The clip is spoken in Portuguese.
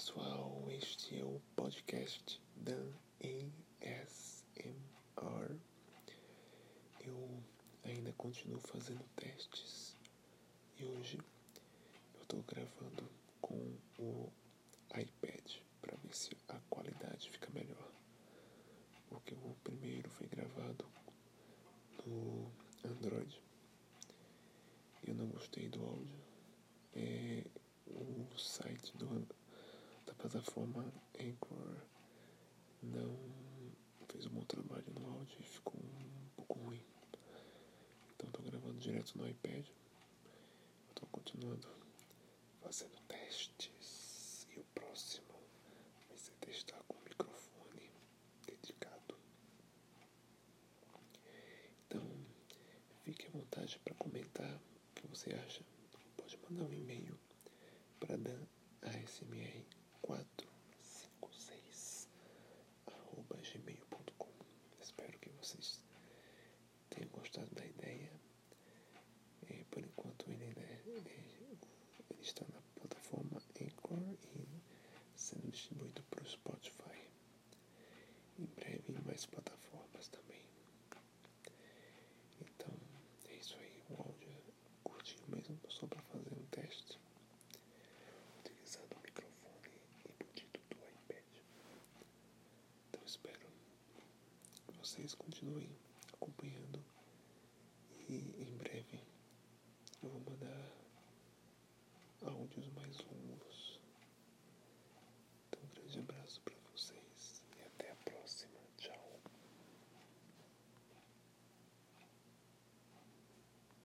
pessoal, este é o podcast da ASMR. Eu ainda continuo fazendo testes e hoje eu estou gravando com o iPad para ver se a qualidade fica melhor. Porque o primeiro foi gravado no Android. Eu não gostei do áudio. É, o site do, da plataforma Anchor não fez um bom trabalho no áudio e ficou um pouco ruim. Então estou gravando direto no iPad. Estou continuando fazendo testes. E o próximo vai ser testar com o microfone dedicado. Então fique à vontade para comentar o que você acha. Pode mandar um e-mail para danasmr456 arroba gmail.com Espero que vocês tenham gostado da ideia. É, por enquanto ele, é, ele está na plataforma Anchor e sendo distribuído para o Spotify. Em breve em mais plataformas também. Então é isso aí, o áudio é curtinho mesmo, só para fazer um teste. Utilizando o microfone embutido do iPad. Então espero que vocês continuem Ah, aonde os mais longos